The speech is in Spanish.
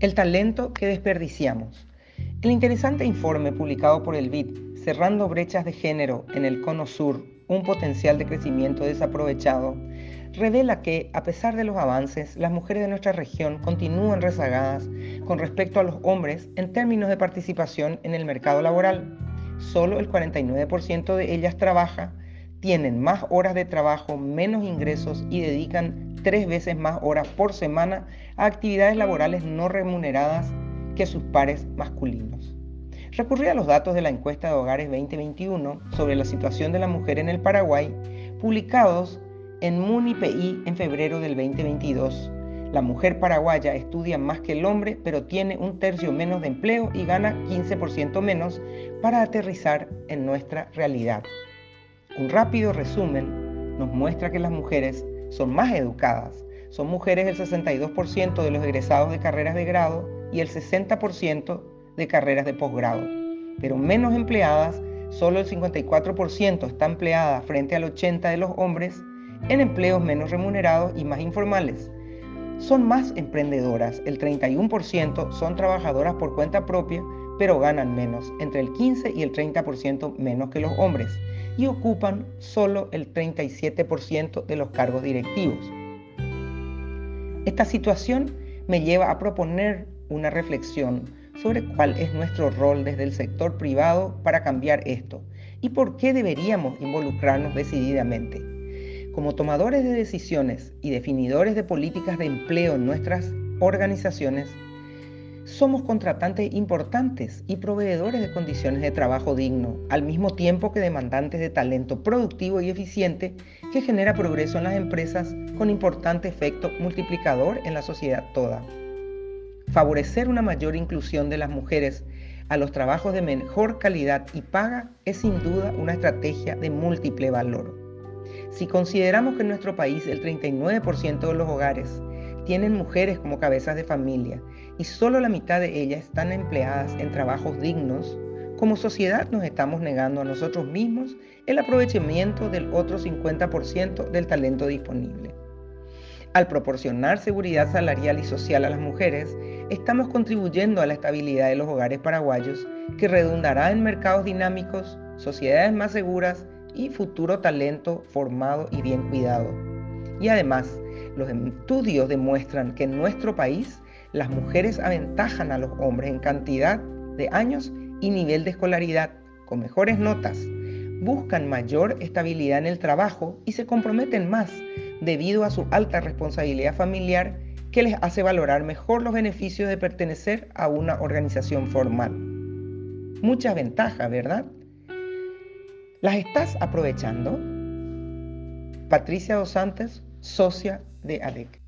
El talento que desperdiciamos. El interesante informe publicado por el BID, Cerrando brechas de género en el Cono Sur, un potencial de crecimiento desaprovechado, revela que, a pesar de los avances, las mujeres de nuestra región continúan rezagadas con respecto a los hombres en términos de participación en el mercado laboral. Solo el 49% de ellas trabaja, tienen más horas de trabajo, menos ingresos y dedican tres veces más horas por semana a actividades laborales no remuneradas que sus pares masculinos. Recurrí a los datos de la encuesta de hogares 2021 sobre la situación de la mujer en el Paraguay, publicados en MUNIPI en febrero del 2022. La mujer paraguaya estudia más que el hombre, pero tiene un tercio menos de empleo y gana 15% menos para aterrizar en nuestra realidad. Un rápido resumen nos muestra que las mujeres son más educadas. Son mujeres el 62% de los egresados de carreras de grado y el 60% de carreras de posgrado. Pero menos empleadas, solo el 54% está empleada frente al 80% de los hombres en empleos menos remunerados y más informales. Son más emprendedoras, el 31% son trabajadoras por cuenta propia, pero ganan menos, entre el 15 y el 30% menos que los hombres y ocupan solo el 37% de los cargos directivos. Esta situación me lleva a proponer una reflexión sobre cuál es nuestro rol desde el sector privado para cambiar esto y por qué deberíamos involucrarnos decididamente. Como tomadores de decisiones y definidores de políticas de empleo en nuestras organizaciones, somos contratantes importantes y proveedores de condiciones de trabajo digno, al mismo tiempo que demandantes de talento productivo y eficiente que genera progreso en las empresas con importante efecto multiplicador en la sociedad toda. Favorecer una mayor inclusión de las mujeres a los trabajos de mejor calidad y paga es sin duda una estrategia de múltiple valor. Si consideramos que en nuestro país el 39% de los hogares tienen mujeres como cabezas de familia y solo la mitad de ellas están empleadas en trabajos dignos, como sociedad nos estamos negando a nosotros mismos el aprovechamiento del otro 50% del talento disponible. Al proporcionar seguridad salarial y social a las mujeres, estamos contribuyendo a la estabilidad de los hogares paraguayos, que redundará en mercados dinámicos, sociedades más seguras y futuro talento formado y bien cuidado. Y además, los estudios demuestran que en nuestro país las mujeres aventajan a los hombres en cantidad de años y nivel de escolaridad, con mejores notas, buscan mayor estabilidad en el trabajo y se comprometen más debido a su alta responsabilidad familiar que les hace valorar mejor los beneficios de pertenecer a una organización formal. Muchas ventajas, ¿verdad? ¿Las estás aprovechando? Patricia Dos Santos, socia de ALEC.